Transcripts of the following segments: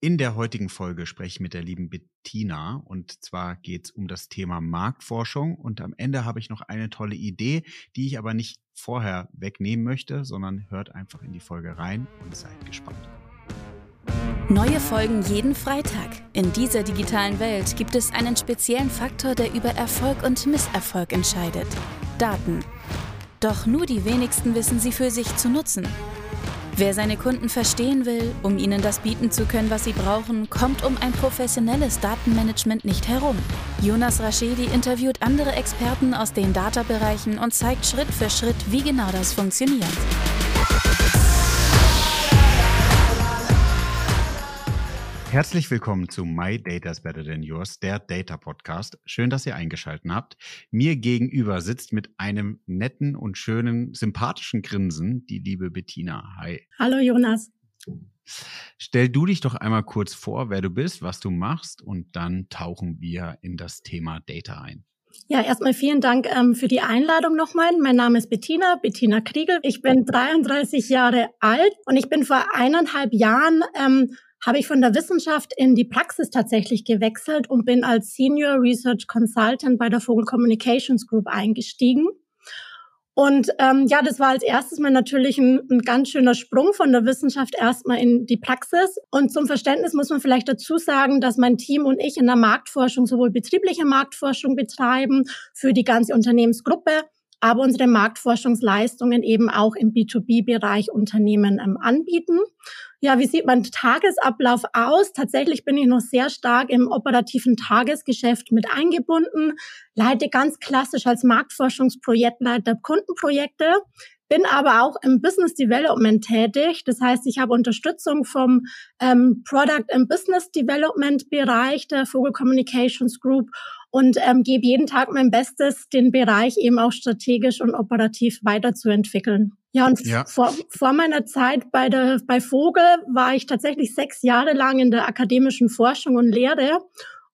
In der heutigen Folge spreche ich mit der lieben Bettina und zwar geht es um das Thema Marktforschung und am Ende habe ich noch eine tolle Idee, die ich aber nicht vorher wegnehmen möchte, sondern hört einfach in die Folge rein und seid gespannt. Neue Folgen jeden Freitag. In dieser digitalen Welt gibt es einen speziellen Faktor, der über Erfolg und Misserfolg entscheidet. Daten. Doch nur die wenigsten wissen sie für sich zu nutzen. Wer seine Kunden verstehen will, um ihnen das bieten zu können, was sie brauchen, kommt um ein professionelles Datenmanagement nicht herum. Jonas Raschedi interviewt andere Experten aus den Data-Bereichen und zeigt Schritt für Schritt, wie genau das funktioniert. Herzlich willkommen zu My Data is Better Than Yours, der Data Podcast. Schön, dass ihr eingeschaltet habt. Mir gegenüber sitzt mit einem netten und schönen, sympathischen Grinsen die liebe Bettina. Hi. Hallo Jonas. Stell du dich doch einmal kurz vor, wer du bist, was du machst und dann tauchen wir in das Thema Data ein. Ja, erstmal vielen Dank ähm, für die Einladung nochmal. Mein Name ist Bettina, Bettina Kriegel. Ich bin 33 Jahre alt und ich bin vor eineinhalb Jahren ähm, habe ich von der Wissenschaft in die Praxis tatsächlich gewechselt und bin als Senior Research Consultant bei der Vogel Communications Group eingestiegen. Und ähm, ja, das war als erstes mal natürlich ein, ein ganz schöner Sprung von der Wissenschaft erstmal in die Praxis. Und zum Verständnis muss man vielleicht dazu sagen, dass mein Team und ich in der Marktforschung sowohl betriebliche Marktforschung betreiben für die ganze Unternehmensgruppe, aber unsere Marktforschungsleistungen eben auch im B2B-Bereich Unternehmen ähm, anbieten. Ja, wie sieht mein Tagesablauf aus? Tatsächlich bin ich noch sehr stark im operativen Tagesgeschäft mit eingebunden, leite ganz klassisch als Marktforschungsprojektleiter Kundenprojekte, bin aber auch im Business Development tätig. Das heißt, ich habe Unterstützung vom ähm, Product and Business Development Bereich der Vogel Communications Group und ähm, gebe jeden Tag mein Bestes, den Bereich eben auch strategisch und operativ weiterzuentwickeln. Ja, und ja. Vor, vor meiner Zeit bei der bei Vogel war ich tatsächlich sechs Jahre lang in der akademischen Forschung und Lehre.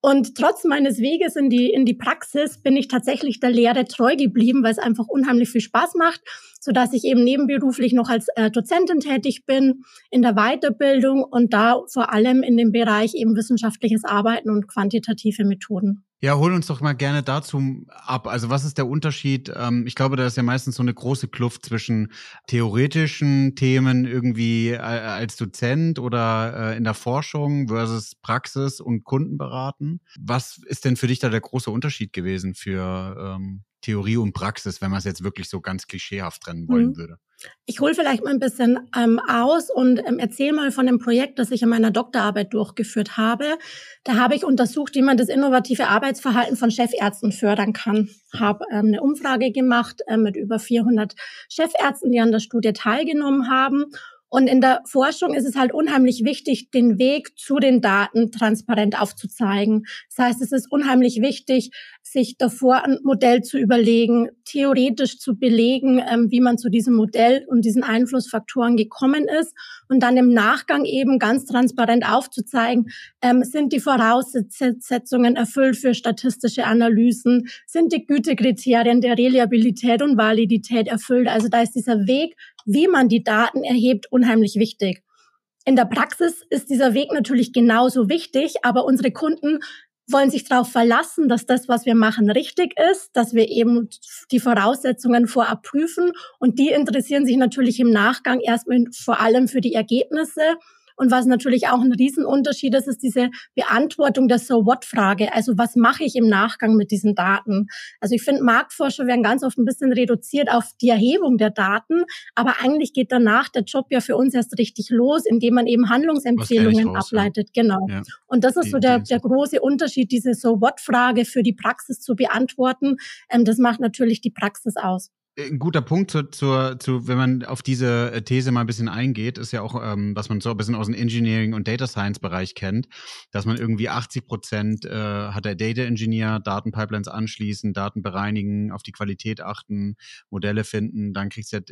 Und trotz meines Weges in die, in die Praxis bin ich tatsächlich der Lehre treu geblieben, weil es einfach unheimlich viel Spaß macht, so dass ich eben nebenberuflich noch als äh, Dozentin tätig bin in der Weiterbildung und da vor allem in dem Bereich eben wissenschaftliches Arbeiten und quantitative Methoden. Ja, hol uns doch mal gerne dazu ab. Also was ist der Unterschied? Ähm, ich glaube, da ist ja meistens so eine große Kluft zwischen theoretischen Themen irgendwie äh, als Dozent oder äh, in der Forschung versus Praxis und Kundenberaten. Was ist denn für dich da der große Unterschied gewesen für ähm, Theorie und Praxis, wenn man es jetzt wirklich so ganz klischeehaft trennen wollen mhm. würde? Ich hole vielleicht mal ein bisschen ähm, aus und ähm, erzähle mal von dem Projekt, das ich in meiner Doktorarbeit durchgeführt habe. Da habe ich untersucht, wie man das innovative Arbeitsverhalten von Chefärzten fördern kann. Habe ähm, eine Umfrage gemacht äh, mit über 400 Chefärzten, die an der Studie teilgenommen haben und in der Forschung ist es halt unheimlich wichtig, den Weg zu den Daten transparent aufzuzeigen. Das heißt, es ist unheimlich wichtig, sich davor ein Modell zu überlegen, theoretisch zu belegen, ähm, wie man zu diesem Modell und diesen Einflussfaktoren gekommen ist und dann im Nachgang eben ganz transparent aufzuzeigen, ähm, sind die Voraussetzungen erfüllt für statistische Analysen, sind die Gütekriterien der Reliabilität und Validität erfüllt. Also da ist dieser Weg wie man die Daten erhebt, unheimlich wichtig. In der Praxis ist dieser Weg natürlich genauso wichtig, aber unsere Kunden wollen sich darauf verlassen, dass das, was wir machen, richtig ist, dass wir eben die Voraussetzungen vorab prüfen und die interessieren sich natürlich im Nachgang erstmal vor allem für die Ergebnisse und was natürlich auch ein Riesenunterschied ist, ist diese Beantwortung der So-What-Frage. Also was mache ich im Nachgang mit diesen Daten? Also ich finde, Marktforscher werden ganz oft ein bisschen reduziert auf die Erhebung der Daten, aber eigentlich geht danach der Job ja für uns erst richtig los, indem man eben Handlungsempfehlungen ableitet. Ja. Genau. Ja. Und das ist die, so der, der große Unterschied, diese So-What-Frage für die Praxis zu beantworten. Ähm, das macht natürlich die Praxis aus ein guter Punkt zu, zu, zu, wenn man auf diese äh, These mal ein bisschen eingeht, ist ja auch, ähm, was man so ein bisschen aus dem Engineering und Data Science Bereich kennt, dass man irgendwie 80 Prozent äh, hat der Data Engineer, Datenpipelines anschließen, Daten bereinigen, auf die Qualität achten, Modelle finden, dann kriegt der,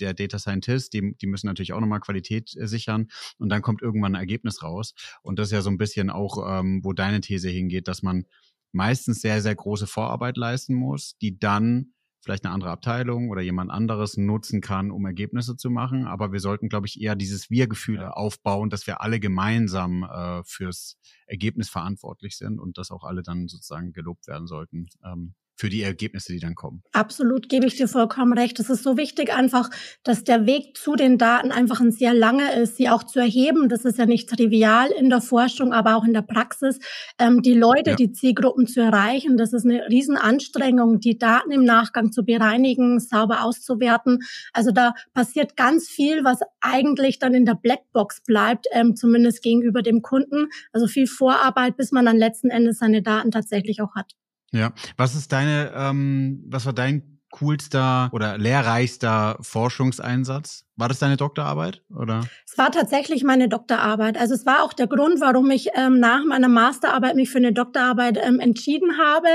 der Data Scientist, die, die müssen natürlich auch nochmal Qualität äh, sichern und dann kommt irgendwann ein Ergebnis raus. Und das ist ja so ein bisschen auch, ähm, wo deine These hingeht, dass man meistens sehr, sehr große Vorarbeit leisten muss, die dann vielleicht eine andere Abteilung oder jemand anderes nutzen kann, um Ergebnisse zu machen. Aber wir sollten, glaube ich, eher dieses Wir-Gefühl aufbauen, dass wir alle gemeinsam äh, fürs Ergebnis verantwortlich sind und dass auch alle dann sozusagen gelobt werden sollten. Ähm, für die Ergebnisse, die dann kommen. Absolut, gebe ich dir vollkommen recht. Es ist so wichtig einfach, dass der Weg zu den Daten einfach ein sehr langer ist, sie auch zu erheben. Das ist ja nicht trivial in der Forschung, aber auch in der Praxis. Ähm, die Leute, ja. die Zielgruppen zu erreichen, das ist eine Riesenanstrengung, die Daten im Nachgang zu bereinigen, sauber auszuwerten. Also da passiert ganz viel, was eigentlich dann in der Blackbox bleibt, ähm, zumindest gegenüber dem Kunden. Also viel Vorarbeit, bis man dann letzten Endes seine Daten tatsächlich auch hat. Ja, was ist deine, ähm, was war dein coolster oder lehrreichster Forschungseinsatz? War das deine Doktorarbeit oder? Es war tatsächlich meine Doktorarbeit. Also es war auch der Grund, warum ich ähm, nach meiner Masterarbeit mich für eine Doktorarbeit ähm, entschieden habe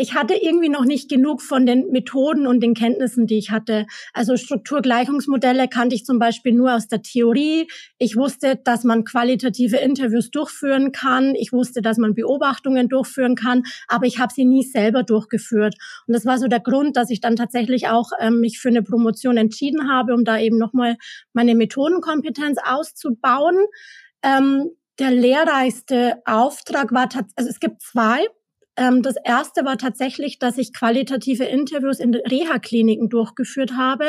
ich hatte irgendwie noch nicht genug von den Methoden und den Kenntnissen, die ich hatte. Also Strukturgleichungsmodelle kannte ich zum Beispiel nur aus der Theorie. Ich wusste, dass man qualitative Interviews durchführen kann. Ich wusste, dass man Beobachtungen durchführen kann, aber ich habe sie nie selber durchgeführt. Und das war so der Grund, dass ich dann tatsächlich auch ähm, mich für eine Promotion entschieden habe, um da eben nochmal meine Methodenkompetenz auszubauen. Ähm, der lehrreichste Auftrag war, also es gibt zwei. Ähm, das erste war tatsächlich, dass ich qualitative Interviews in Reha-Kliniken durchgeführt habe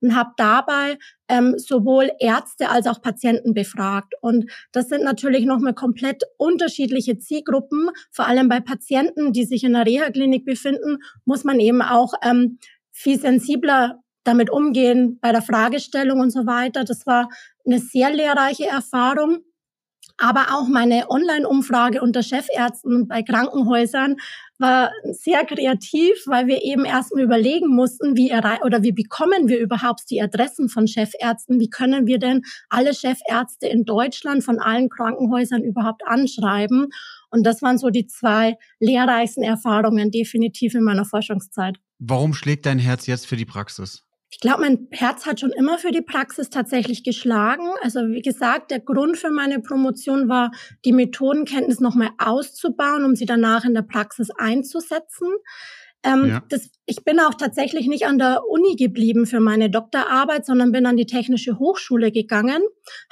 und habe dabei ähm, sowohl Ärzte als auch Patienten befragt. Und das sind natürlich nochmal komplett unterschiedliche Zielgruppen. Vor allem bei Patienten, die sich in einer Reha-Klinik befinden, muss man eben auch ähm, viel sensibler damit umgehen bei der Fragestellung und so weiter. Das war eine sehr lehrreiche Erfahrung. Aber auch meine Online-Umfrage unter Chefärzten bei Krankenhäusern war sehr kreativ, weil wir eben erstmal überlegen mussten, wie oder wie bekommen wir überhaupt die Adressen von Chefärzten? Wie können wir denn alle Chefärzte in Deutschland von allen Krankenhäusern überhaupt anschreiben? Und das waren so die zwei lehrreichsten Erfahrungen definitiv in meiner Forschungszeit. Warum schlägt dein Herz jetzt für die Praxis? Ich glaube, mein Herz hat schon immer für die Praxis tatsächlich geschlagen. Also wie gesagt, der Grund für meine Promotion war, die Methodenkenntnis nochmal auszubauen, um sie danach in der Praxis einzusetzen. Ähm, ja. das, ich bin auch tatsächlich nicht an der Uni geblieben für meine Doktorarbeit, sondern bin an die Technische Hochschule gegangen,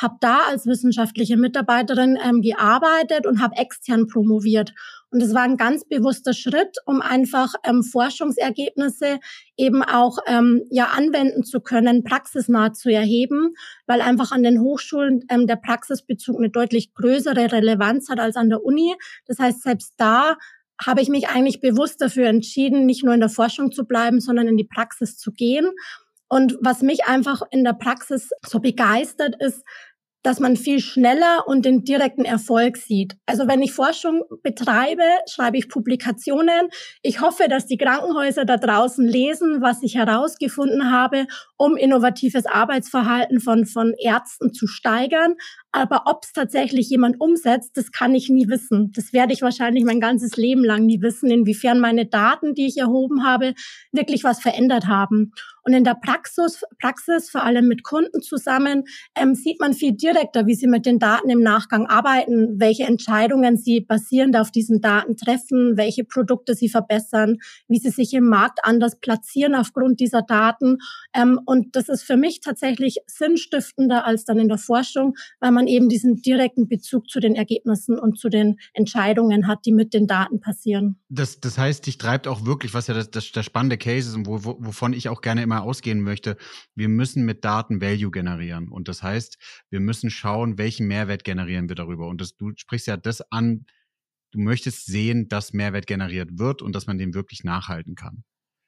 habe da als wissenschaftliche Mitarbeiterin ähm, gearbeitet und habe extern promoviert. Und es war ein ganz bewusster Schritt, um einfach ähm, Forschungsergebnisse eben auch ähm, ja anwenden zu können, praxisnah zu erheben, weil einfach an den Hochschulen ähm, der Praxisbezug eine deutlich größere Relevanz hat als an der Uni. Das heißt, selbst da habe ich mich eigentlich bewusst dafür entschieden, nicht nur in der Forschung zu bleiben, sondern in die Praxis zu gehen. Und was mich einfach in der Praxis so begeistert ist, dass man viel schneller und den direkten Erfolg sieht. Also wenn ich Forschung betreibe, schreibe ich Publikationen. Ich hoffe, dass die Krankenhäuser da draußen lesen, was ich herausgefunden habe, um innovatives Arbeitsverhalten von, von Ärzten zu steigern. Aber ob es tatsächlich jemand umsetzt, das kann ich nie wissen. Das werde ich wahrscheinlich mein ganzes Leben lang nie wissen, inwiefern meine Daten, die ich erhoben habe, wirklich was verändert haben. Und in der Praxis, Praxis vor allem mit Kunden zusammen, ähm, sieht man viel direkter, wie sie mit den Daten im Nachgang arbeiten, welche Entscheidungen sie basierend auf diesen Daten treffen, welche Produkte sie verbessern, wie sie sich im Markt anders platzieren aufgrund dieser Daten. Ähm, und das ist für mich tatsächlich sinnstiftender als dann in der Forschung, weil man eben diesen direkten Bezug zu den Ergebnissen und zu den Entscheidungen hat, die mit den Daten passieren. Das, das heißt, dich treibt auch wirklich, was ja das, das, der spannende Case ist und wo, wo, wovon ich auch gerne immer ausgehen möchte, wir müssen mit Daten Value generieren. Und das heißt, wir müssen schauen, welchen Mehrwert generieren wir darüber. Und das, du sprichst ja das an, du möchtest sehen, dass Mehrwert generiert wird und dass man den wirklich nachhalten kann.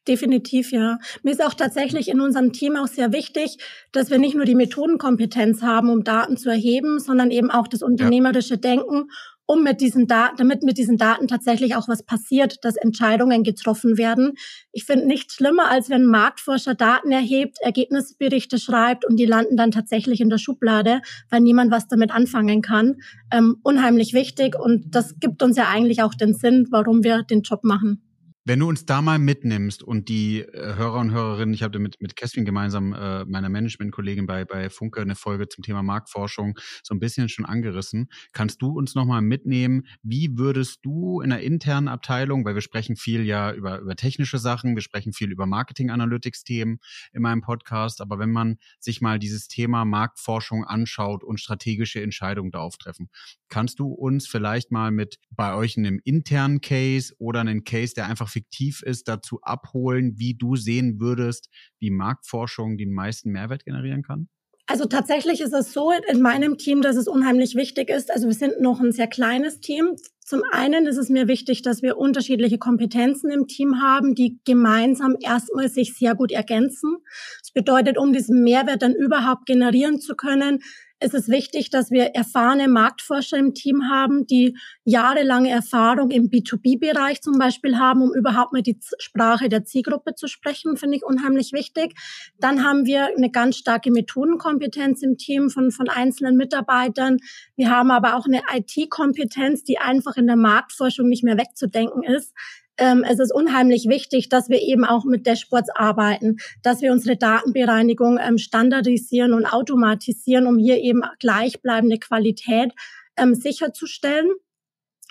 Definitiv, ja. Mir ist auch tatsächlich in unserem Team auch sehr wichtig, dass wir nicht nur die Methodenkompetenz haben, um Daten zu erheben, sondern eben auch das unternehmerische. Denken um mit diesen Daten, damit mit diesen Daten tatsächlich auch was passiert, dass Entscheidungen getroffen werden. Ich finde nichts schlimmer, als wenn ein Marktforscher Daten erhebt, Ergebnisberichte schreibt und die landen dann tatsächlich in der Schublade, weil niemand was damit anfangen kann. Ähm, unheimlich wichtig und das gibt uns ja eigentlich auch den Sinn, warum wir den Job machen. Wenn du uns da mal mitnimmst und die äh, Hörer und Hörerinnen, ich habe mit, mit Kerstin gemeinsam, äh, meiner Managementkollegin bei, bei Funke, eine Folge zum Thema Marktforschung so ein bisschen schon angerissen. Kannst du uns nochmal mitnehmen, wie würdest du in einer internen Abteilung, weil wir sprechen viel ja über, über technische Sachen, wir sprechen viel über Marketing-Analytics-Themen in meinem Podcast, aber wenn man sich mal dieses Thema Marktforschung anschaut und strategische Entscheidungen darauf treffen, kannst du uns vielleicht mal mit bei euch in einem internen Case oder einen Case, der einfach fiktiv ist, dazu abholen, wie du sehen würdest, wie Marktforschung den meisten Mehrwert generieren kann? Also tatsächlich ist es so in meinem Team, dass es unheimlich wichtig ist. Also wir sind noch ein sehr kleines Team. Zum einen ist es mir wichtig, dass wir unterschiedliche Kompetenzen im Team haben, die gemeinsam erstmal sich sehr gut ergänzen. Das bedeutet, um diesen Mehrwert dann überhaupt generieren zu können, ist es wichtig, dass wir erfahrene Marktforscher im Team haben, die jahrelange Erfahrung im B2B-Bereich zum Beispiel haben, um überhaupt mal die Sprache der Zielgruppe zu sprechen, finde ich unheimlich wichtig. Dann haben wir eine ganz starke Methodenkompetenz im Team von, von einzelnen Mitarbeitern. Wir haben aber auch eine IT-Kompetenz, die einfach in der Marktforschung nicht mehr wegzudenken ist ähm, es ist unheimlich wichtig, dass wir eben auch mit Dashboards arbeiten, dass wir unsere Datenbereinigung ähm, standardisieren und automatisieren, um hier eben gleichbleibende Qualität ähm, sicherzustellen.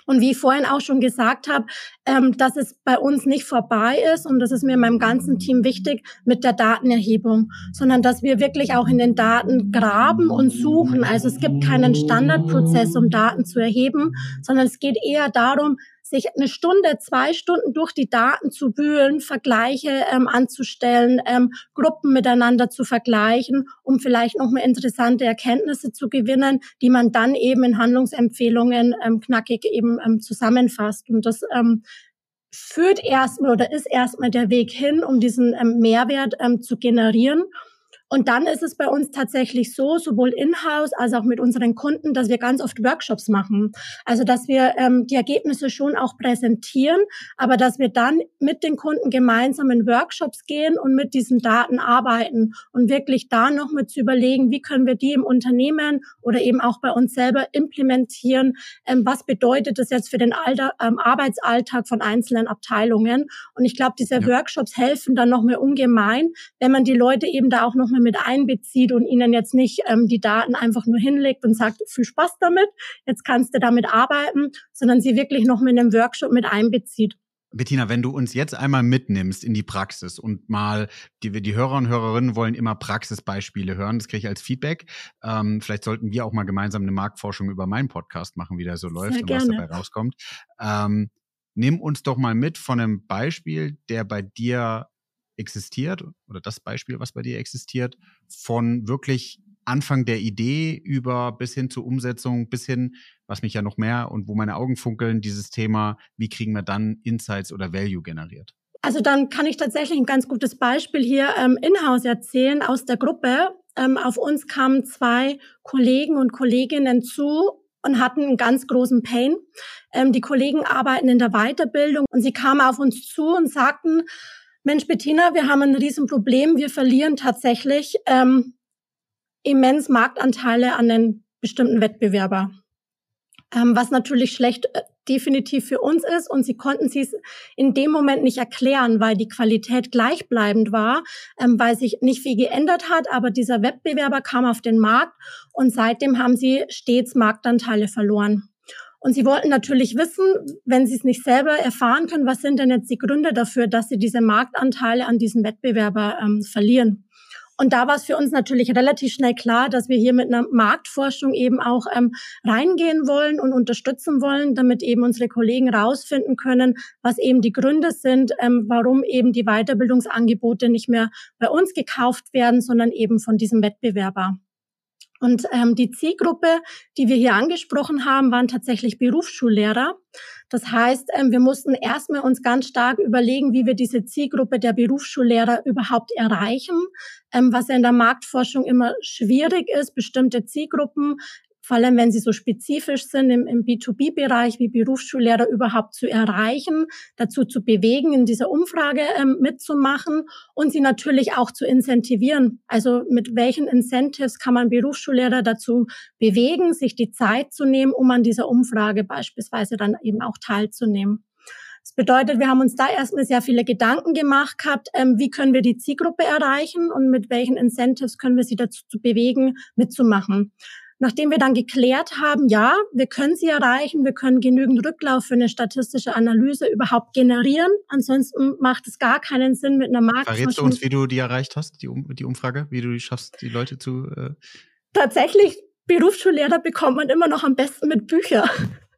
Und wie ich vorhin auch schon gesagt habe, ähm, dass es bei uns nicht vorbei ist, und das ist mir in meinem ganzen Team wichtig, mit der Datenerhebung, sondern dass wir wirklich auch in den Daten graben und suchen. Also es gibt keinen Standardprozess, um Daten zu erheben, sondern es geht eher darum, sich eine Stunde, zwei Stunden durch die Daten zu wühlen, Vergleiche ähm, anzustellen, ähm, Gruppen miteinander zu vergleichen, um vielleicht noch mal interessante Erkenntnisse zu gewinnen, die man dann eben in Handlungsempfehlungen ähm, knackig eben ähm, zusammenfasst. Und das ähm, führt erstmal oder ist erstmal der Weg hin, um diesen ähm, Mehrwert ähm, zu generieren. Und dann ist es bei uns tatsächlich so, sowohl in-house als auch mit unseren Kunden, dass wir ganz oft Workshops machen. Also dass wir ähm, die Ergebnisse schon auch präsentieren, aber dass wir dann mit den Kunden gemeinsam in Workshops gehen und mit diesen Daten arbeiten und wirklich da noch mit zu überlegen, wie können wir die im Unternehmen oder eben auch bei uns selber implementieren. Ähm, was bedeutet das jetzt für den Alter, ähm, Arbeitsalltag von einzelnen Abteilungen? Und ich glaube, diese ja. Workshops helfen dann noch mehr ungemein, wenn man die Leute eben da auch noch mal mit einbezieht und ihnen jetzt nicht ähm, die Daten einfach nur hinlegt und sagt, viel Spaß damit, jetzt kannst du damit arbeiten, sondern sie wirklich noch mit einem Workshop mit einbezieht. Bettina, wenn du uns jetzt einmal mitnimmst in die Praxis und mal, die, die Hörer und Hörerinnen wollen immer Praxisbeispiele hören, das kriege ich als Feedback. Ähm, vielleicht sollten wir auch mal gemeinsam eine Marktforschung über meinen Podcast machen, wie der so läuft Sehr und gerne. was dabei rauskommt. Ähm, nimm uns doch mal mit von einem Beispiel, der bei dir existiert oder das Beispiel, was bei dir existiert, von wirklich Anfang der Idee über bis hin zur Umsetzung, bis hin, was mich ja noch mehr und wo meine Augen funkeln, dieses Thema, wie kriegen wir dann Insights oder Value generiert? Also dann kann ich tatsächlich ein ganz gutes Beispiel hier ähm, in-house erzählen aus der Gruppe. Ähm, auf uns kamen zwei Kollegen und Kolleginnen zu und hatten einen ganz großen Pain. Ähm, die Kollegen arbeiten in der Weiterbildung und sie kamen auf uns zu und sagten, Mensch, Bettina, wir haben ein Riesenproblem. Wir verlieren tatsächlich ähm, immens Marktanteile an den bestimmten Wettbewerber. Ähm, was natürlich schlecht äh, definitiv für uns ist. Und sie konnten es in dem Moment nicht erklären, weil die Qualität gleichbleibend war, ähm, weil sich nicht viel geändert hat. Aber dieser Wettbewerber kam auf den Markt und seitdem haben sie stets Marktanteile verloren. Und sie wollten natürlich wissen, wenn sie es nicht selber erfahren können, was sind denn jetzt die Gründe dafür, dass sie diese Marktanteile an diesen Wettbewerber ähm, verlieren. Und da war es für uns natürlich relativ schnell klar, dass wir hier mit einer Marktforschung eben auch ähm, reingehen wollen und unterstützen wollen, damit eben unsere Kollegen rausfinden können, was eben die Gründe sind, ähm, warum eben die Weiterbildungsangebote nicht mehr bei uns gekauft werden, sondern eben von diesem Wettbewerber. Und ähm, die Zielgruppe, die wir hier angesprochen haben, waren tatsächlich Berufsschullehrer. Das heißt, ähm, wir mussten erstmal uns ganz stark überlegen, wie wir diese Zielgruppe der Berufsschullehrer überhaupt erreichen, ähm, was ja in der Marktforschung immer schwierig ist, bestimmte Zielgruppen vor allem wenn sie so spezifisch sind im, im B2B-Bereich wie Berufsschullehrer überhaupt zu erreichen, dazu zu bewegen, in dieser Umfrage ähm, mitzumachen und sie natürlich auch zu incentivieren. Also mit welchen Incentives kann man Berufsschullehrer dazu bewegen, sich die Zeit zu nehmen, um an dieser Umfrage beispielsweise dann eben auch teilzunehmen. Das bedeutet, wir haben uns da erstmal sehr viele Gedanken gemacht gehabt, ähm, wie können wir die Zielgruppe erreichen und mit welchen Incentives können wir sie dazu bewegen, mitzumachen. Nachdem wir dann geklärt haben, ja, wir können sie erreichen, wir können genügend Rücklauf für eine statistische Analyse überhaupt generieren. Ansonsten macht es gar keinen Sinn mit einer Marke. Verrätst du uns, wie du die erreicht hast, die, um die Umfrage, wie du die schaffst, die Leute zu. Äh Tatsächlich, Berufsschullehrer bekommt man immer noch am besten mit Büchern.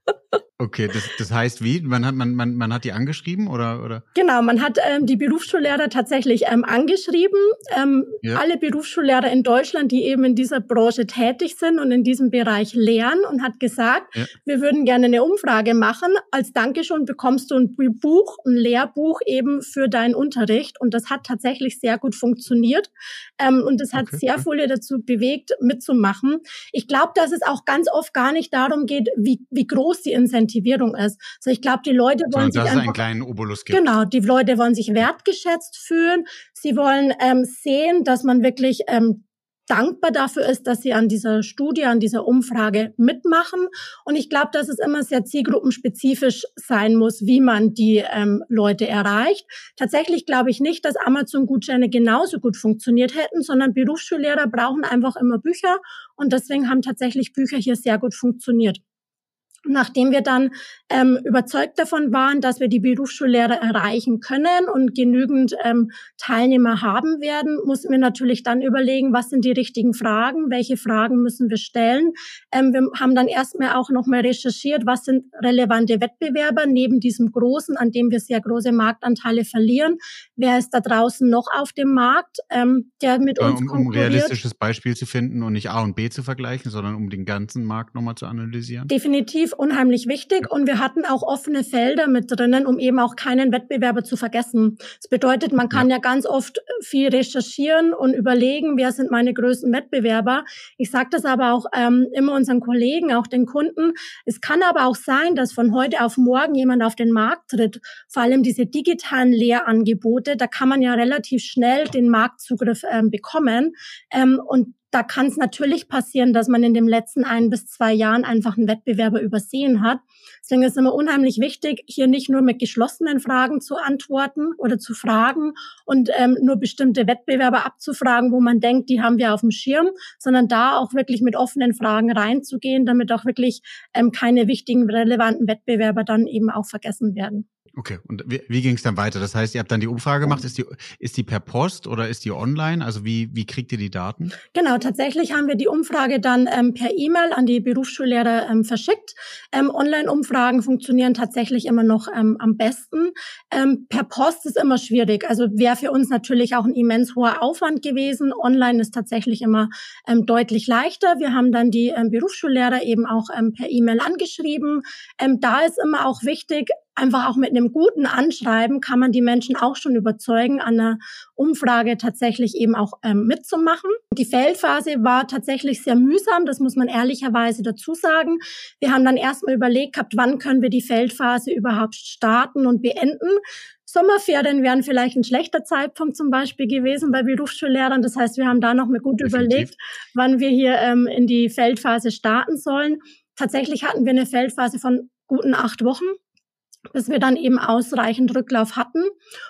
Okay, das, das heißt wie? Man hat, man, man, man hat die angeschrieben oder? oder? Genau, man hat ähm, die Berufsschullehrer tatsächlich ähm, angeschrieben. Ähm, ja. Alle Berufsschullehrer in Deutschland, die eben in dieser Branche tätig sind und in diesem Bereich lehren und hat gesagt, ja. wir würden gerne eine Umfrage machen. Als Dankeschön bekommst du ein Buch, ein Lehrbuch eben für deinen Unterricht. Und das hat tatsächlich sehr gut funktioniert. Ähm, und das hat okay. sehr viele dazu bewegt, mitzumachen. Ich glaube, dass es auch ganz oft gar nicht darum geht, wie, wie groß die Incentivierung ist. Also ich glaube, die Leute wollen sich einfach, einen kleinen Obolus gibt. Genau, die Leute wollen sich wertgeschätzt fühlen. Sie wollen ähm, sehen, dass man wirklich ähm, dankbar dafür ist, dass sie an dieser Studie, an dieser Umfrage mitmachen. Und ich glaube, dass es immer sehr zielgruppenspezifisch sein muss, wie man die ähm, Leute erreicht. Tatsächlich glaube ich nicht, dass Amazon-Gutscheine genauso gut funktioniert hätten, sondern Berufsschullehrer brauchen einfach immer Bücher. Und deswegen haben tatsächlich Bücher hier sehr gut funktioniert. Nachdem wir dann ähm, überzeugt davon waren, dass wir die Berufsschullehrer erreichen können und genügend ähm, Teilnehmer haben werden, mussten wir natürlich dann überlegen, was sind die richtigen Fragen, welche Fragen müssen wir stellen. Ähm, wir haben dann erstmal auch nochmal recherchiert, was sind relevante Wettbewerber neben diesem großen, an dem wir sehr große Marktanteile verlieren. Wer ist da draußen noch auf dem Markt, ähm, der mit uns um, konkurriert? Um ein realistisches Beispiel zu finden und nicht A und B zu vergleichen, sondern um den ganzen Markt nochmal zu analysieren? Definitiv unheimlich wichtig und wir hatten auch offene Felder mit drinnen, um eben auch keinen Wettbewerber zu vergessen. Das bedeutet, man kann ja, ja ganz oft viel recherchieren und überlegen, wer sind meine größten Wettbewerber. Ich sage das aber auch ähm, immer unseren Kollegen, auch den Kunden. Es kann aber auch sein, dass von heute auf morgen jemand auf den Markt tritt. Vor allem diese digitalen Lehrangebote, da kann man ja relativ schnell den Marktzugriff ähm, bekommen. Ähm, und da kann es natürlich passieren, dass man in den letzten ein bis zwei Jahren einfach einen Wettbewerber übersehen hat. Deswegen ist es immer unheimlich wichtig, hier nicht nur mit geschlossenen Fragen zu antworten oder zu fragen und ähm, nur bestimmte Wettbewerber abzufragen, wo man denkt, die haben wir auf dem Schirm, sondern da auch wirklich mit offenen Fragen reinzugehen, damit auch wirklich ähm, keine wichtigen, relevanten Wettbewerber dann eben auch vergessen werden. Okay, und wie, wie ging es dann weiter? Das heißt, ihr habt dann die Umfrage gemacht, ist die, ist die per Post oder ist die online? Also wie, wie kriegt ihr die Daten? Genau, tatsächlich haben wir die Umfrage dann ähm, per E-Mail an die Berufsschullehrer ähm, verschickt. Ähm, Online-Umfragen funktionieren tatsächlich immer noch ähm, am besten. Ähm, per Post ist immer schwierig. Also wäre für uns natürlich auch ein immens hoher Aufwand gewesen. Online ist tatsächlich immer ähm, deutlich leichter. Wir haben dann die ähm, Berufsschullehrer eben auch ähm, per E-Mail angeschrieben. Ähm, da ist immer auch wichtig, einfach auch mit einem guten Anschreiben kann man die Menschen auch schon überzeugen, an einer Umfrage tatsächlich eben auch ähm, mitzumachen. Die Feldphase war tatsächlich sehr mühsam, das muss man ehrlicherweise dazu sagen. Wir haben dann erstmal überlegt gehabt, wann können wir die Feldphase überhaupt starten und beenden. Sommerferien wären vielleicht ein schlechter Zeitpunkt zum Beispiel gewesen bei Berufsschullehrern. Das heißt, wir haben da noch mal gut Definitiv. überlegt, wann wir hier ähm, in die Feldphase starten sollen. Tatsächlich hatten wir eine Feldphase von guten acht Wochen bis wir dann eben ausreichend Rücklauf hatten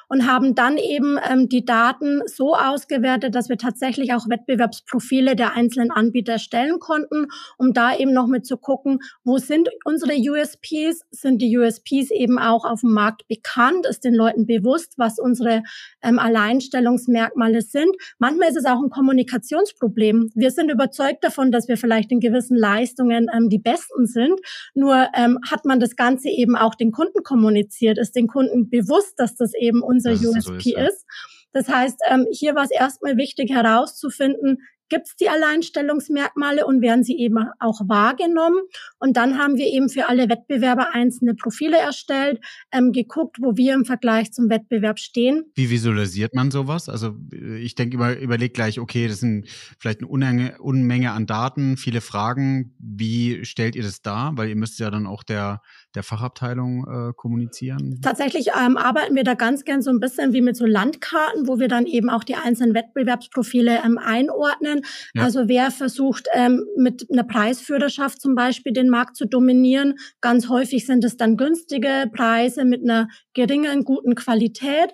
und haben dann eben ähm, die Daten so ausgewertet, dass wir tatsächlich auch Wettbewerbsprofile der einzelnen Anbieter erstellen konnten, um da eben noch mit zu gucken, wo sind unsere USPs? Sind die USPs eben auch auf dem Markt bekannt? Ist den Leuten bewusst, was unsere ähm, Alleinstellungsmerkmale sind? Manchmal ist es auch ein Kommunikationsproblem. Wir sind überzeugt davon, dass wir vielleicht in gewissen Leistungen ähm, die Besten sind. Nur ähm, hat man das Ganze eben auch den Kunden kommuniziert, ist den Kunden bewusst, dass das eben unser das USP ist, ja. ist. Das heißt, ähm, hier war es erstmal wichtig herauszufinden, gibt es die Alleinstellungsmerkmale und werden sie eben auch wahrgenommen. Und dann haben wir eben für alle Wettbewerber einzelne Profile erstellt, ähm, geguckt, wo wir im Vergleich zum Wettbewerb stehen. Wie visualisiert man sowas? Also ich denke immer, überleg gleich, okay, das sind vielleicht eine Unmenge, Unmenge an Daten, viele Fragen. Wie stellt ihr das dar? Weil ihr müsst ja dann auch der, der Fachabteilung äh, kommunizieren. Tatsächlich ähm, arbeiten wir da ganz gern so ein bisschen wie mit so Landkarten, wo wir dann eben auch die einzelnen Wettbewerbsprofile ähm, einordnen. Ja. Also wer versucht ähm, mit einer Preisführerschaft zum Beispiel den Markt zu dominieren. Ganz häufig sind es dann günstige Preise mit einer geringen, guten Qualität.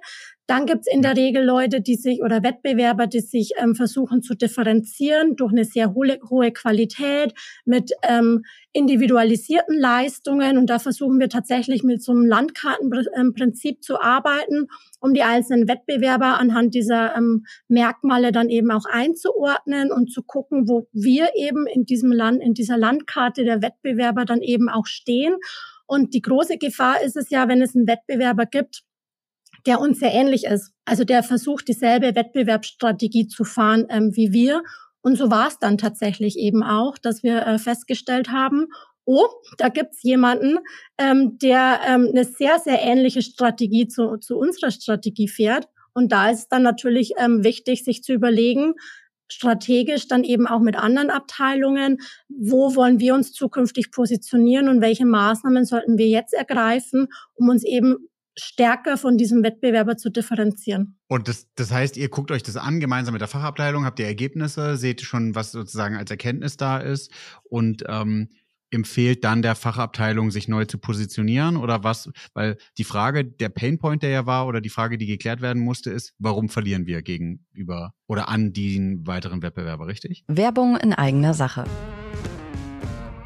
Dann gibt's in der Regel Leute, die sich oder Wettbewerber, die sich ähm, versuchen zu differenzieren durch eine sehr hohe, hohe Qualität mit ähm, individualisierten Leistungen. Und da versuchen wir tatsächlich mit so einem Landkartenprinzip zu arbeiten, um die einzelnen Wettbewerber anhand dieser ähm, Merkmale dann eben auch einzuordnen und zu gucken, wo wir eben in diesem Land, in dieser Landkarte der Wettbewerber dann eben auch stehen. Und die große Gefahr ist es ja, wenn es einen Wettbewerber gibt, der uns sehr ähnlich ist. Also der versucht, dieselbe Wettbewerbsstrategie zu fahren ähm, wie wir. Und so war es dann tatsächlich eben auch, dass wir äh, festgestellt haben, oh, da gibt's jemanden, ähm, der ähm, eine sehr, sehr ähnliche Strategie zu, zu unserer Strategie fährt. Und da ist dann natürlich ähm, wichtig, sich zu überlegen, strategisch dann eben auch mit anderen Abteilungen, wo wollen wir uns zukünftig positionieren und welche Maßnahmen sollten wir jetzt ergreifen, um uns eben stärker von diesem Wettbewerber zu differenzieren. Und das, das heißt, ihr guckt euch das an, gemeinsam mit der Fachabteilung, habt ihr Ergebnisse, seht schon, was sozusagen als Erkenntnis da ist und ähm, empfehlt dann der Fachabteilung, sich neu zu positionieren oder was? Weil die Frage, der Painpoint, der ja war, oder die Frage, die geklärt werden musste, ist, warum verlieren wir gegenüber oder an den weiteren Wettbewerber, richtig? Werbung in eigener Sache.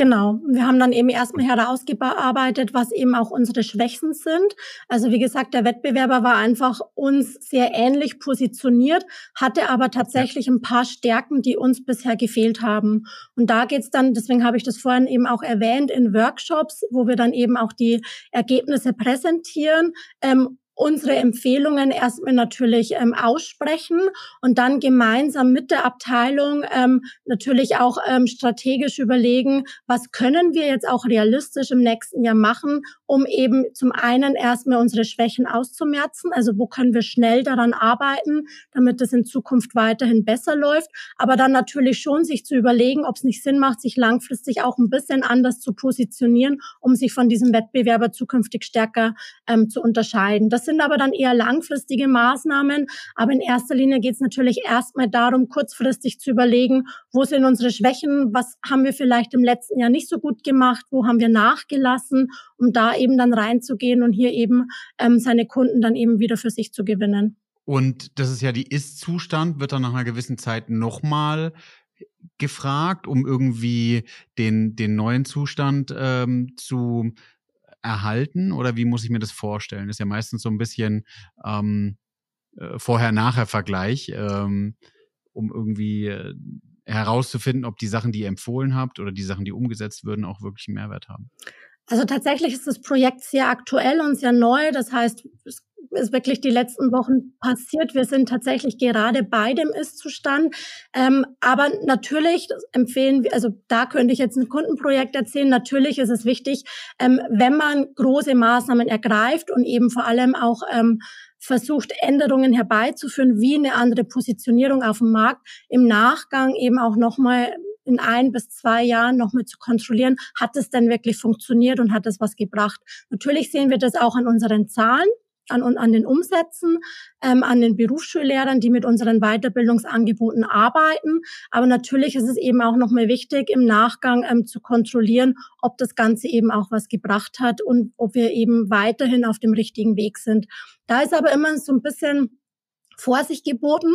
Genau. Wir haben dann eben erstmal herausgearbeitet, was eben auch unsere Schwächen sind. Also wie gesagt, der Wettbewerber war einfach uns sehr ähnlich positioniert, hatte aber tatsächlich ein paar Stärken, die uns bisher gefehlt haben. Und da geht's dann, deswegen habe ich das vorhin eben auch erwähnt, in Workshops, wo wir dann eben auch die Ergebnisse präsentieren, ähm, unsere Empfehlungen erstmal natürlich ähm, aussprechen und dann gemeinsam mit der Abteilung ähm, natürlich auch ähm, strategisch überlegen, was können wir jetzt auch realistisch im nächsten Jahr machen, um eben zum einen erstmal unsere Schwächen auszumerzen, also wo können wir schnell daran arbeiten, damit es in Zukunft weiterhin besser läuft, aber dann natürlich schon sich zu überlegen, ob es nicht Sinn macht, sich langfristig auch ein bisschen anders zu positionieren, um sich von diesem Wettbewerber zukünftig stärker ähm, zu unterscheiden. Das sind aber dann eher langfristige Maßnahmen. Aber in erster Linie geht es natürlich erstmal darum, kurzfristig zu überlegen, wo sind unsere Schwächen, was haben wir vielleicht im letzten Jahr nicht so gut gemacht, wo haben wir nachgelassen, um da eben dann reinzugehen und hier eben ähm, seine Kunden dann eben wieder für sich zu gewinnen. Und das ist ja die Ist-Zustand, wird dann nach einer gewissen Zeit nochmal gefragt, um irgendwie den, den neuen Zustand ähm, zu erhalten oder wie muss ich mir das vorstellen? Das ist ja meistens so ein bisschen ähm, äh, Vorher-Nachher-Vergleich, ähm, um irgendwie äh, herauszufinden, ob die Sachen, die ihr empfohlen habt oder die Sachen, die umgesetzt würden, auch wirklich einen Mehrwert haben. Also tatsächlich ist das Projekt sehr aktuell und sehr neu. Das heißt, es ist wirklich die letzten Wochen passiert. Wir sind tatsächlich gerade bei dem Ist-Zustand. Ähm, aber natürlich empfehlen wir, also da könnte ich jetzt ein Kundenprojekt erzählen. Natürlich ist es wichtig, ähm, wenn man große Maßnahmen ergreift und eben vor allem auch ähm, versucht, Änderungen herbeizuführen, wie eine andere Positionierung auf dem Markt, im Nachgang eben auch nochmal in ein bis zwei Jahren nochmal zu kontrollieren, hat es denn wirklich funktioniert und hat es was gebracht. Natürlich sehen wir das auch an unseren Zahlen an, an den Umsätzen, ähm, an den Berufsschullehrern, die mit unseren Weiterbildungsangeboten arbeiten. Aber natürlich ist es eben auch nochmal wichtig, im Nachgang ähm, zu kontrollieren, ob das Ganze eben auch was gebracht hat und ob wir eben weiterhin auf dem richtigen Weg sind. Da ist aber immer so ein bisschen Vorsicht geboten.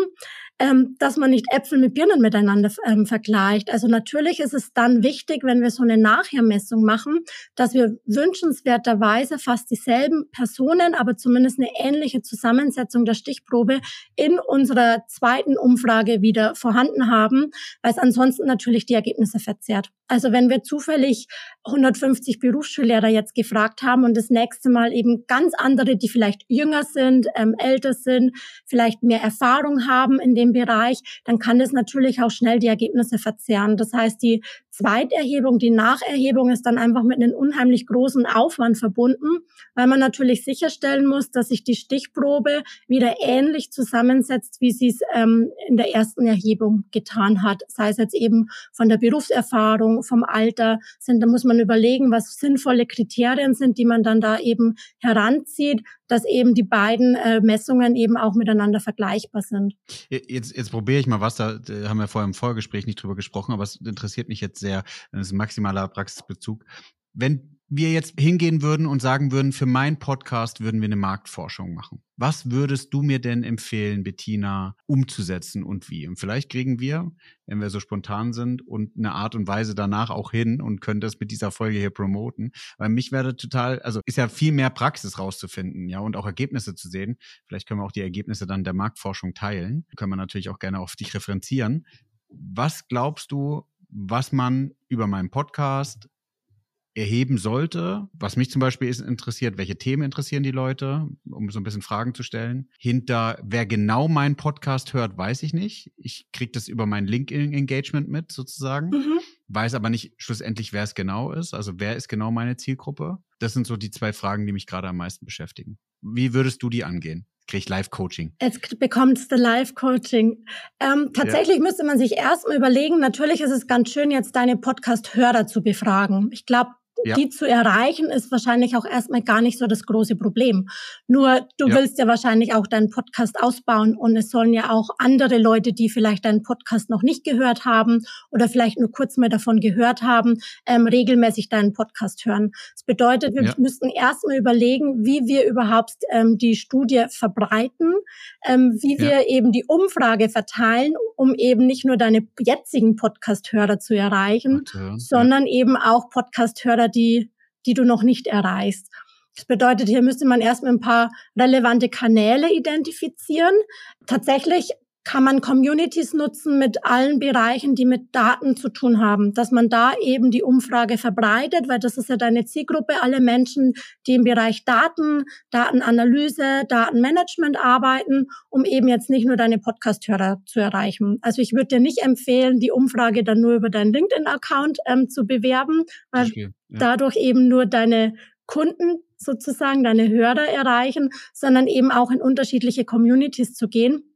Ähm, dass man nicht Äpfel mit Birnen miteinander ähm, vergleicht. Also natürlich ist es dann wichtig, wenn wir so eine Nachhermessung machen, dass wir wünschenswerterweise fast dieselben Personen, aber zumindest eine ähnliche Zusammensetzung der Stichprobe in unserer zweiten Umfrage wieder vorhanden haben, weil es ansonsten natürlich die Ergebnisse verzerrt. Also wenn wir zufällig 150 Berufsschullehrer jetzt gefragt haben und das nächste Mal eben ganz andere, die vielleicht jünger sind, ähm, älter sind, vielleicht mehr Erfahrung haben in dem Bereich, dann kann das natürlich auch schnell die Ergebnisse verzerren. Das heißt, die Zweiterhebung, die Nacherhebung ist dann einfach mit einem unheimlich großen Aufwand verbunden, weil man natürlich sicherstellen muss, dass sich die Stichprobe wieder ähnlich zusammensetzt, wie sie es ähm, in der ersten Erhebung getan hat. Sei es jetzt eben von der Berufserfahrung, vom Alter, sind, da muss man überlegen, was sinnvolle Kriterien sind, die man dann da eben heranzieht, dass eben die beiden äh, Messungen eben auch miteinander vergleichbar sind. Jetzt, jetzt probiere ich mal was, da haben wir vorher im Vorgespräch nicht drüber gesprochen, aber es interessiert mich jetzt das ist ein maximaler Praxisbezug. Wenn wir jetzt hingehen würden und sagen würden, für meinen Podcast würden wir eine Marktforschung machen. Was würdest du mir denn empfehlen, Bettina, umzusetzen und wie? Und vielleicht kriegen wir, wenn wir so spontan sind und eine Art und Weise danach auch hin und können das mit dieser Folge hier promoten. Weil mich wäre total, also ist ja viel mehr Praxis rauszufinden, ja, und auch Ergebnisse zu sehen. Vielleicht können wir auch die Ergebnisse dann der Marktforschung teilen. Können wir natürlich auch gerne auf dich referenzieren. Was glaubst du, was man über meinen Podcast erheben sollte, was mich zum Beispiel ist, interessiert, welche Themen interessieren die Leute, um so ein bisschen Fragen zu stellen. Hinter, wer genau meinen Podcast hört, weiß ich nicht. Ich kriege das über mein LinkedIn-Engagement mit, sozusagen. Mhm. Weiß aber nicht schlussendlich, wer es genau ist. Also wer ist genau meine Zielgruppe? Das sind so die zwei Fragen, die mich gerade am meisten beschäftigen. Wie würdest du die angehen? kriege ich Live-Coaching. Jetzt bekommst du Live-Coaching. Ähm, tatsächlich ja. müsste man sich erstmal überlegen, natürlich ist es ganz schön, jetzt deine Podcast-Hörer zu befragen. Ich glaube, ja. die zu erreichen, ist wahrscheinlich auch erstmal gar nicht so das große Problem. Nur du ja. willst ja wahrscheinlich auch deinen Podcast ausbauen und es sollen ja auch andere Leute, die vielleicht deinen Podcast noch nicht gehört haben oder vielleicht nur kurz mal davon gehört haben, ähm, regelmäßig deinen Podcast hören. Das bedeutet, wir ja. müssten erstmal überlegen, wie wir überhaupt ähm, die Studie verbreiten, ähm, wie wir eben die Umfrage verteilen, um eben nicht nur deine jetzigen Podcast-Hörer zu erreichen, sondern eben auch Podcast-Hörer, die, die du noch nicht erreichst. Das bedeutet, hier müsste man erstmal ein paar relevante Kanäle identifizieren. Tatsächlich kann man Communities nutzen mit allen Bereichen, die mit Daten zu tun haben, dass man da eben die Umfrage verbreitet, weil das ist ja deine Zielgruppe, alle Menschen, die im Bereich Daten, Datenanalyse, Datenmanagement arbeiten, um eben jetzt nicht nur deine Podcast-Hörer zu erreichen. Also ich würde dir nicht empfehlen, die Umfrage dann nur über deinen LinkedIn-Account ähm, zu bewerben, weil ja. dadurch eben nur deine Kunden sozusagen, deine Hörer erreichen, sondern eben auch in unterschiedliche Communities zu gehen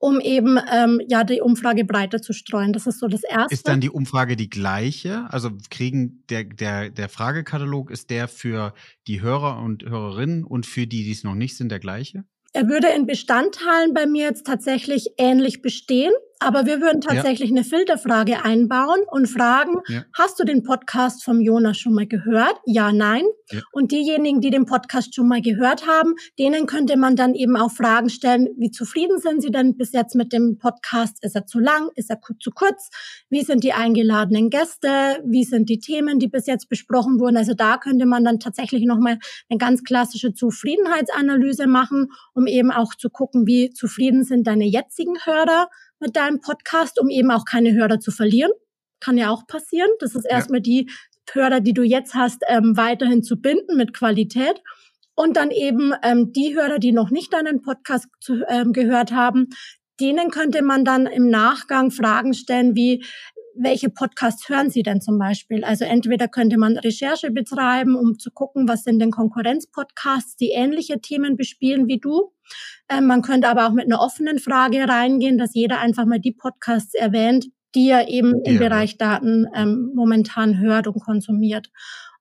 um eben ähm, ja die Umfrage breiter zu streuen. Das ist so das Erste. Ist dann die Umfrage die gleiche? Also kriegen der, der, der Fragekatalog, ist der für die Hörer und Hörerinnen und für die, die es noch nicht sind, der gleiche? Er würde in Bestandteilen bei mir jetzt tatsächlich ähnlich bestehen. Aber wir würden tatsächlich ja. eine Filterfrage einbauen und fragen, ja. hast du den Podcast vom Jonas schon mal gehört? Ja, nein. Ja. Und diejenigen, die den Podcast schon mal gehört haben, denen könnte man dann eben auch Fragen stellen, wie zufrieden sind sie denn bis jetzt mit dem Podcast? Ist er zu lang? Ist er zu kurz? Wie sind die eingeladenen Gäste? Wie sind die Themen, die bis jetzt besprochen wurden? Also da könnte man dann tatsächlich nochmal eine ganz klassische Zufriedenheitsanalyse machen, um eben auch zu gucken, wie zufrieden sind deine jetzigen Hörer mit deinem Podcast, um eben auch keine Hörer zu verlieren. Kann ja auch passieren. Das ist erstmal ja. die Hörer, die du jetzt hast, ähm, weiterhin zu binden mit Qualität. Und dann eben ähm, die Hörer, die noch nicht deinen Podcast zu, ähm, gehört haben, denen könnte man dann im Nachgang Fragen stellen wie, welche Podcasts hören Sie denn zum Beispiel? Also entweder könnte man Recherche betreiben, um zu gucken, was sind denn Konkurrenzpodcasts, die ähnliche Themen bespielen wie du. Ähm, man könnte aber auch mit einer offenen Frage reingehen, dass jeder einfach mal die Podcasts erwähnt, die er eben im Bereich Daten ähm, momentan hört und konsumiert.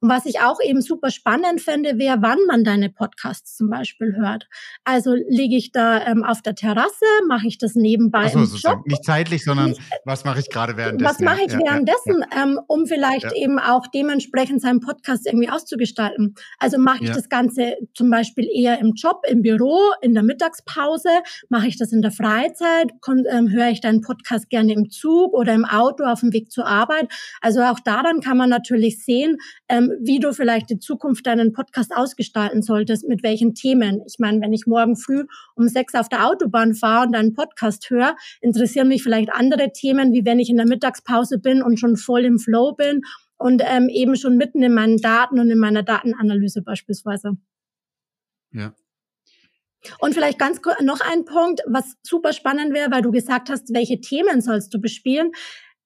Und was ich auch eben super spannend fände, wäre, wann man deine Podcasts zum Beispiel hört. Also liege ich da ähm, auf der Terrasse, mache ich das nebenbei so, im Job? Nicht zeitlich, sondern nicht, was mache ich gerade währenddessen? Was mache ich ja, währenddessen, ja, ja. Ähm, um vielleicht eben auch dementsprechend seinen Podcast irgendwie auszugestalten? Also mache ich das Ganze zum Beispiel eher im Job, im Büro, in der Mittagspause, mache ich das in der Freizeit, ähm, höre ich deinen Podcast gerne im Zug oder im Auto auf dem Weg zur Arbeit. Also auch daran kann man natürlich sehen, ähm, wie du vielleicht in Zukunft deinen Podcast ausgestalten solltest, mit welchen Themen. Ich meine, wenn ich morgen früh um sechs auf der Autobahn fahre und deinen Podcast höre, interessieren mich vielleicht andere Themen, wie wenn ich in der Mittagspause bin und schon voll im Flow bin und ähm, eben schon mitten in meinen Daten und in meiner Datenanalyse beispielsweise. Ja. Und vielleicht ganz kurz noch ein Punkt, was super spannend wäre, weil du gesagt hast, welche Themen sollst du bespielen.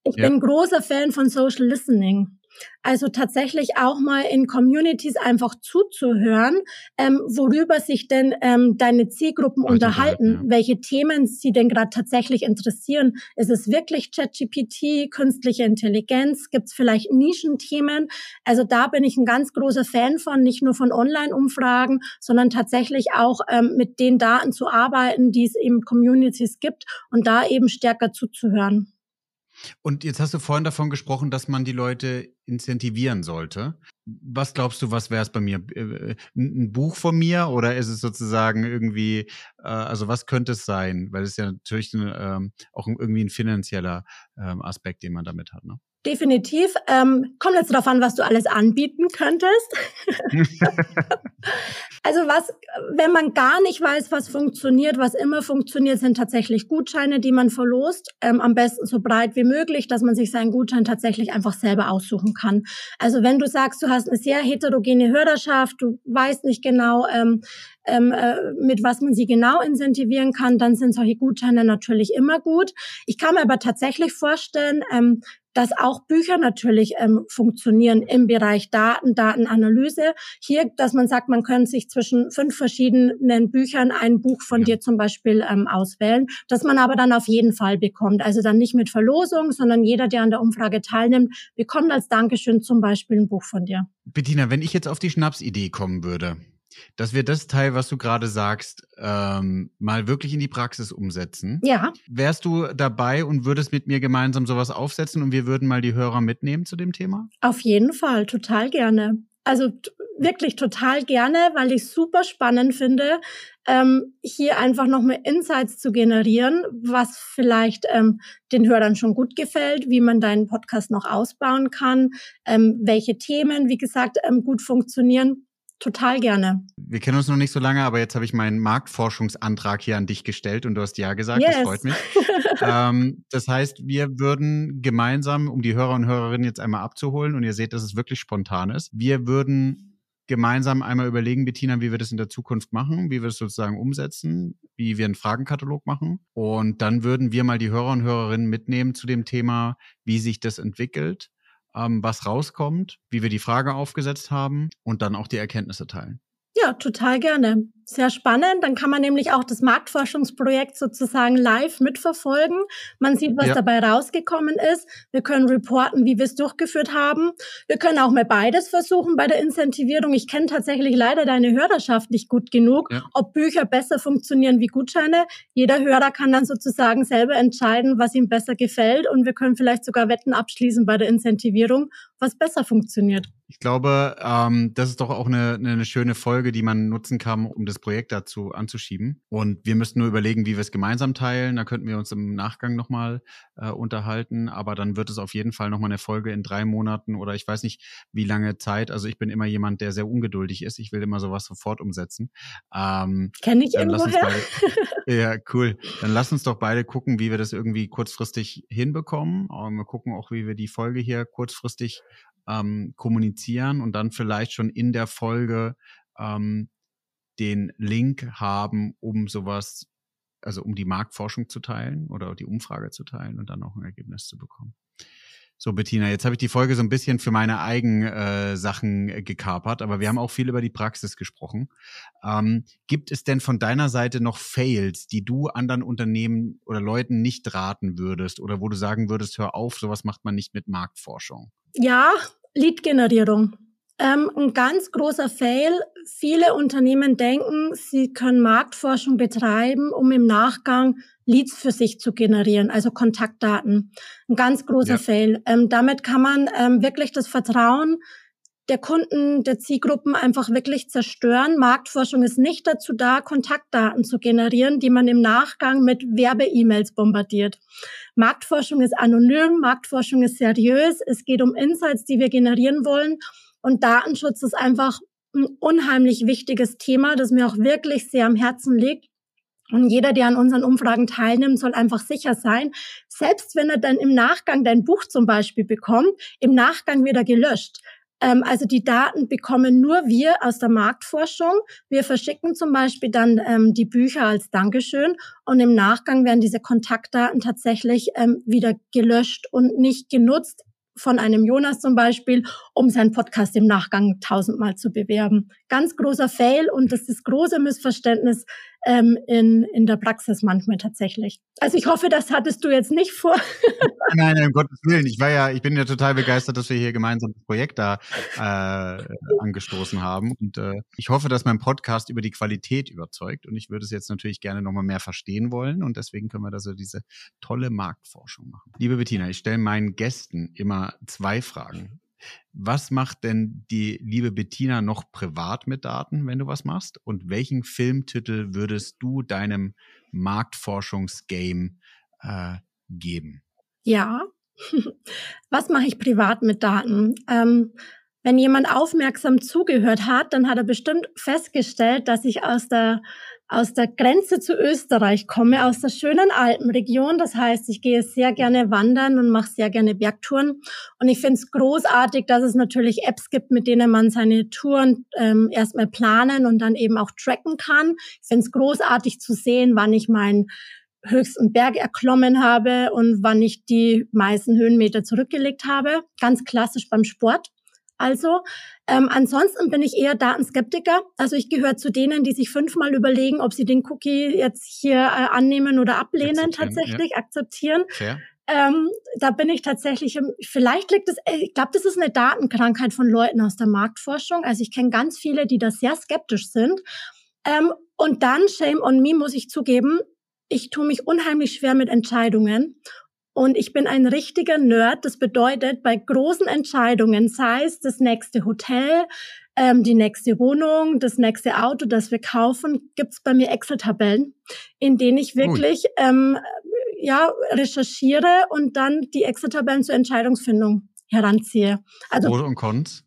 Ich ja. bin großer Fan von Social Listening. Also tatsächlich auch mal in Communities einfach zuzuhören, ähm, worüber sich denn ähm, deine Zielgruppen Heute unterhalten, ja. welche Themen sie denn gerade tatsächlich interessieren. Ist es wirklich ChatGPT, künstliche Intelligenz? Gibt es vielleicht Nischenthemen? Also da bin ich ein ganz großer Fan von, nicht nur von Online-Umfragen, sondern tatsächlich auch ähm, mit den Daten zu arbeiten, die es eben Communities gibt und da eben stärker zuzuhören. Und jetzt hast du vorhin davon gesprochen, dass man die Leute incentivieren sollte. Was glaubst du, was wäre es bei mir? Äh, ein Buch von mir oder ist es sozusagen irgendwie, äh, also was könnte es sein? Weil es ja natürlich ähm, auch irgendwie ein finanzieller ähm, Aspekt, den man damit hat. Ne? Definitiv. Ähm, kommt jetzt darauf an, was du alles anbieten könntest. also was, wenn man gar nicht weiß, was funktioniert, was immer funktioniert, sind tatsächlich Gutscheine, die man verlost. Ähm, am besten so breit wie möglich, dass man sich seinen Gutschein tatsächlich einfach selber aussuchen kann. Also wenn du sagst, du hast eine sehr heterogene Hörerschaft, du weißt nicht genau, ähm, ähm, äh, mit was man sie genau incentivieren kann, dann sind solche Gutscheine natürlich immer gut. Ich kann mir aber tatsächlich vorstellen, ähm, dass auch Bücher natürlich ähm, funktionieren im Bereich Daten, Datenanalyse. Hier, dass man sagt, man könnte sich zwischen fünf verschiedenen Büchern ein Buch von ja. dir zum Beispiel ähm, auswählen, dass man aber dann auf jeden Fall bekommt. Also dann nicht mit Verlosung, sondern jeder, der an der Umfrage teilnimmt, bekommt als Dankeschön zum Beispiel ein Buch von dir. Bettina, wenn ich jetzt auf die Schnapsidee kommen würde, dass wir das Teil, was du gerade sagst, ähm, mal wirklich in die Praxis umsetzen. Ja. Wärst du dabei und würdest mit mir gemeinsam sowas aufsetzen und wir würden mal die Hörer mitnehmen zu dem Thema? Auf jeden Fall, total gerne. Also wirklich total gerne, weil ich super spannend finde, ähm, hier einfach nochmal Insights zu generieren, was vielleicht ähm, den Hörern schon gut gefällt, wie man deinen Podcast noch ausbauen kann, ähm, welche Themen, wie gesagt, ähm, gut funktionieren. Total gerne. Wir kennen uns noch nicht so lange, aber jetzt habe ich meinen Marktforschungsantrag hier an dich gestellt und du hast ja gesagt. Yes. Das freut mich. ähm, das heißt, wir würden gemeinsam, um die Hörer und Hörerinnen jetzt einmal abzuholen, und ihr seht, dass es wirklich spontan ist, wir würden gemeinsam einmal überlegen, Bettina, wie wir das in der Zukunft machen, wie wir es sozusagen umsetzen, wie wir einen Fragenkatalog machen. Und dann würden wir mal die Hörer und Hörerinnen mitnehmen zu dem Thema, wie sich das entwickelt ähm, was rauskommt, wie wir die Frage aufgesetzt haben und dann auch die Erkenntnisse teilen. Ja, total gerne. Sehr spannend. Dann kann man nämlich auch das Marktforschungsprojekt sozusagen live mitverfolgen. Man sieht, was ja. dabei rausgekommen ist. Wir können reporten, wie wir es durchgeführt haben. Wir können auch mal beides versuchen bei der Incentivierung. Ich kenne tatsächlich leider deine Hörerschaft nicht gut genug, ja. ob Bücher besser funktionieren wie Gutscheine. Jeder Hörer kann dann sozusagen selber entscheiden, was ihm besser gefällt. Und wir können vielleicht sogar Wetten abschließen bei der Incentivierung, was besser funktioniert. Ich glaube, ähm, das ist doch auch eine, eine schöne Folge, die man nutzen kann, um das Projekt dazu anzuschieben. Und wir müssten nur überlegen, wie wir es gemeinsam teilen. Da könnten wir uns im Nachgang nochmal äh, unterhalten. Aber dann wird es auf jeden Fall nochmal eine Folge in drei Monaten oder ich weiß nicht, wie lange Zeit. Also ich bin immer jemand, der sehr ungeduldig ist. Ich will immer sowas sofort umsetzen. Ähm, Kenn ich irgendwoher? Ja, cool. Dann lass uns doch beide gucken, wie wir das irgendwie kurzfristig hinbekommen. Und wir gucken auch, wie wir die Folge hier kurzfristig ähm, kommunizieren und dann vielleicht schon in der Folge ähm, den Link haben, um sowas, also um die Marktforschung zu teilen oder die Umfrage zu teilen und dann auch ein Ergebnis zu bekommen. So, Bettina, jetzt habe ich die Folge so ein bisschen für meine eigenen äh, Sachen äh, gekapert, aber wir haben auch viel über die Praxis gesprochen. Ähm, gibt es denn von deiner Seite noch Fails, die du anderen Unternehmen oder Leuten nicht raten würdest oder wo du sagen würdest, hör auf, sowas macht man nicht mit Marktforschung? Ja, Lead-Generierung. Ähm, ein ganz großer Fail. Viele Unternehmen denken, sie können Marktforschung betreiben, um im Nachgang Leads für sich zu generieren, also Kontaktdaten. Ein ganz großer ja. Fail. Ähm, damit kann man ähm, wirklich das Vertrauen der Kunden, der Zielgruppen einfach wirklich zerstören. Marktforschung ist nicht dazu da, Kontaktdaten zu generieren, die man im Nachgang mit Werbe-E-Mails bombardiert. Marktforschung ist anonym, Marktforschung ist seriös, es geht um Insights, die wir generieren wollen und Datenschutz ist einfach ein unheimlich wichtiges Thema, das mir auch wirklich sehr am Herzen liegt. Und jeder, der an unseren Umfragen teilnimmt, soll einfach sicher sein, selbst wenn er dann im Nachgang dein Buch zum Beispiel bekommt, im Nachgang wieder gelöscht. Ähm, also die Daten bekommen nur wir aus der Marktforschung. Wir verschicken zum Beispiel dann ähm, die Bücher als Dankeschön und im Nachgang werden diese Kontaktdaten tatsächlich ähm, wieder gelöscht und nicht genutzt von einem Jonas zum Beispiel, um seinen Podcast im Nachgang tausendmal zu bewerben. Ganz großer Fail und das ist große Missverständnis, ähm, in, in der Praxis manchmal tatsächlich. Also ich hoffe, das hattest du jetzt nicht vor. nein, nein, um Gottes Willen. Ich war ja, ich bin ja total begeistert, dass wir hier gemeinsam das Projekt da äh, angestoßen haben. Und äh, ich hoffe, dass mein Podcast über die Qualität überzeugt. Und ich würde es jetzt natürlich gerne nochmal mehr verstehen wollen. Und deswegen können wir da so diese tolle Marktforschung machen. Liebe Bettina, ich stelle meinen Gästen immer zwei Fragen. Was macht denn die liebe Bettina noch privat mit Daten, wenn du was machst? Und welchen Filmtitel würdest du deinem Marktforschungsgame äh, geben? Ja, was mache ich privat mit Daten? Ähm, wenn jemand aufmerksam zugehört hat, dann hat er bestimmt festgestellt, dass ich aus der aus der Grenze zu Österreich komme, aus der schönen Alpenregion. Das heißt, ich gehe sehr gerne wandern und mache sehr gerne Bergtouren. Und ich finde es großartig, dass es natürlich Apps gibt, mit denen man seine Touren ähm, erstmal planen und dann eben auch tracken kann. Ich finde es großartig zu sehen, wann ich meinen höchsten Berg erklommen habe und wann ich die meisten Höhenmeter zurückgelegt habe. Ganz klassisch beim Sport. Also ähm, ansonsten bin ich eher Datenskeptiker. Also ich gehöre zu denen, die sich fünfmal überlegen, ob sie den Cookie jetzt hier äh, annehmen oder ablehnen, akzeptieren, tatsächlich ja. akzeptieren. Ähm, da bin ich tatsächlich, vielleicht liegt es, äh, ich glaube, das ist eine Datenkrankheit von Leuten aus der Marktforschung. Also ich kenne ganz viele, die da sehr skeptisch sind. Ähm, und dann, shame on me, muss ich zugeben, ich tue mich unheimlich schwer mit Entscheidungen. Und ich bin ein richtiger Nerd. Das bedeutet, bei großen Entscheidungen, sei es das nächste Hotel, ähm, die nächste Wohnung, das nächste Auto, das wir kaufen, gibt's bei mir Excel-Tabellen, in denen ich wirklich ähm, ja recherchiere und dann die Excel-Tabellen zur Entscheidungsfindung heranziehe. Also Pro und Cons?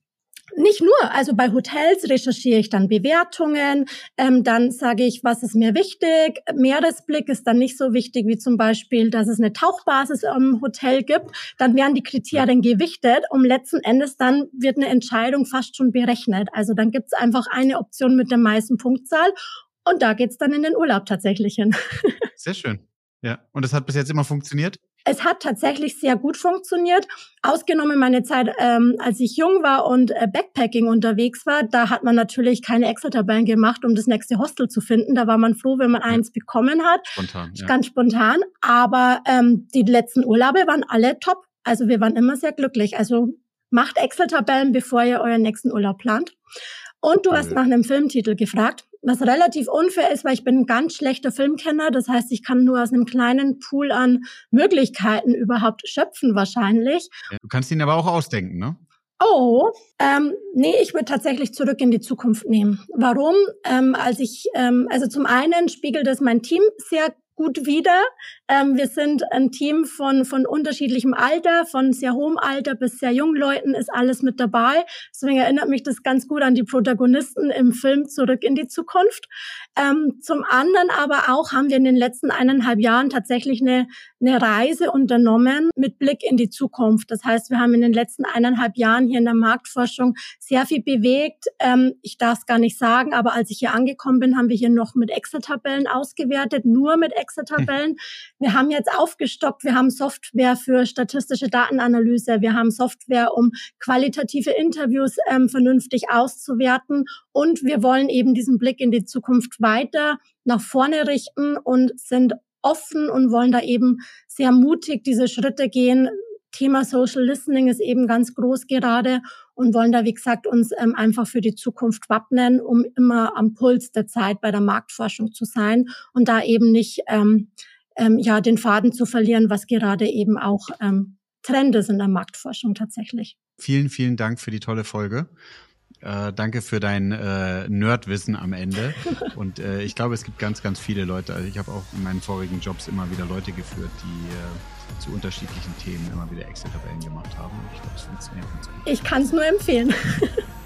Nicht nur, also bei Hotels recherchiere ich dann Bewertungen, ähm, dann sage ich, was ist mir wichtig. Meeresblick ist dann nicht so wichtig wie zum Beispiel, dass es eine Tauchbasis im Hotel gibt. Dann werden die Kriterien gewichtet, um letzten Endes dann wird eine Entscheidung fast schon berechnet. Also dann gibt es einfach eine Option mit der meisten Punktzahl und da geht's dann in den Urlaub tatsächlich hin. Sehr schön. Ja, und das hat bis jetzt immer funktioniert? Es hat tatsächlich sehr gut funktioniert. Ausgenommen meine Zeit, ähm, als ich jung war und äh, Backpacking unterwegs war, da hat man natürlich keine Excel-Tabellen gemacht, um das nächste Hostel zu finden. Da war man froh, wenn man ja. eins bekommen hat. Spontan. Ja. Ganz spontan. Aber ähm, die letzten Urlaube waren alle top. Also wir waren immer sehr glücklich. Also macht Excel-Tabellen, bevor ihr euren nächsten Urlaub plant. Und du hast nach einem Filmtitel gefragt, was relativ unfair ist, weil ich bin ein ganz schlechter Filmkenner. Das heißt, ich kann nur aus einem kleinen Pool an Möglichkeiten überhaupt schöpfen wahrscheinlich. Du kannst ihn aber auch ausdenken, ne? Oh, ähm, nee, ich würde tatsächlich zurück in die Zukunft nehmen. Warum? Ähm, als ich, ähm, also zum einen spiegelt es mein Team sehr gut wieder. Ähm, wir sind ein Team von, von unterschiedlichem Alter, von sehr hohem Alter bis sehr jungen Leuten ist alles mit dabei. Deswegen erinnert mich das ganz gut an die Protagonisten im Film Zurück in die Zukunft. Ähm, zum anderen aber auch haben wir in den letzten eineinhalb Jahren tatsächlich eine, eine Reise unternommen mit Blick in die Zukunft. Das heißt, wir haben in den letzten eineinhalb Jahren hier in der Marktforschung sehr viel bewegt. Ähm, ich darf es gar nicht sagen, aber als ich hier angekommen bin, haben wir hier noch mit Excel-Tabellen ausgewertet, nur mit Excel-Tabellen. Wir haben jetzt aufgestockt, wir haben Software für statistische Datenanalyse, wir haben Software, um qualitative Interviews ähm, vernünftig auszuwerten und wir wollen eben diesen Blick in die Zukunft weiter nach vorne richten und sind offen und wollen da eben sehr mutig diese Schritte gehen. Thema Social Listening ist eben ganz groß gerade und wollen da, wie gesagt, uns ähm, einfach für die Zukunft wappnen, um immer am Puls der Zeit bei der Marktforschung zu sein und da eben nicht ähm, ähm, ja den Faden zu verlieren, was gerade eben auch ähm, Trend ist in der Marktforschung tatsächlich. Vielen, vielen Dank für die tolle Folge. Äh, danke für dein äh, Nerdwissen am Ende. Und äh, ich glaube, es gibt ganz, ganz viele Leute. Also ich habe auch in meinen vorigen Jobs immer wieder Leute geführt, die äh, zu unterschiedlichen Themen immer wieder Excel-Tabellen gemacht haben. Und ich glaube, es funktioniert ganz gut. Ich kann es nur empfehlen.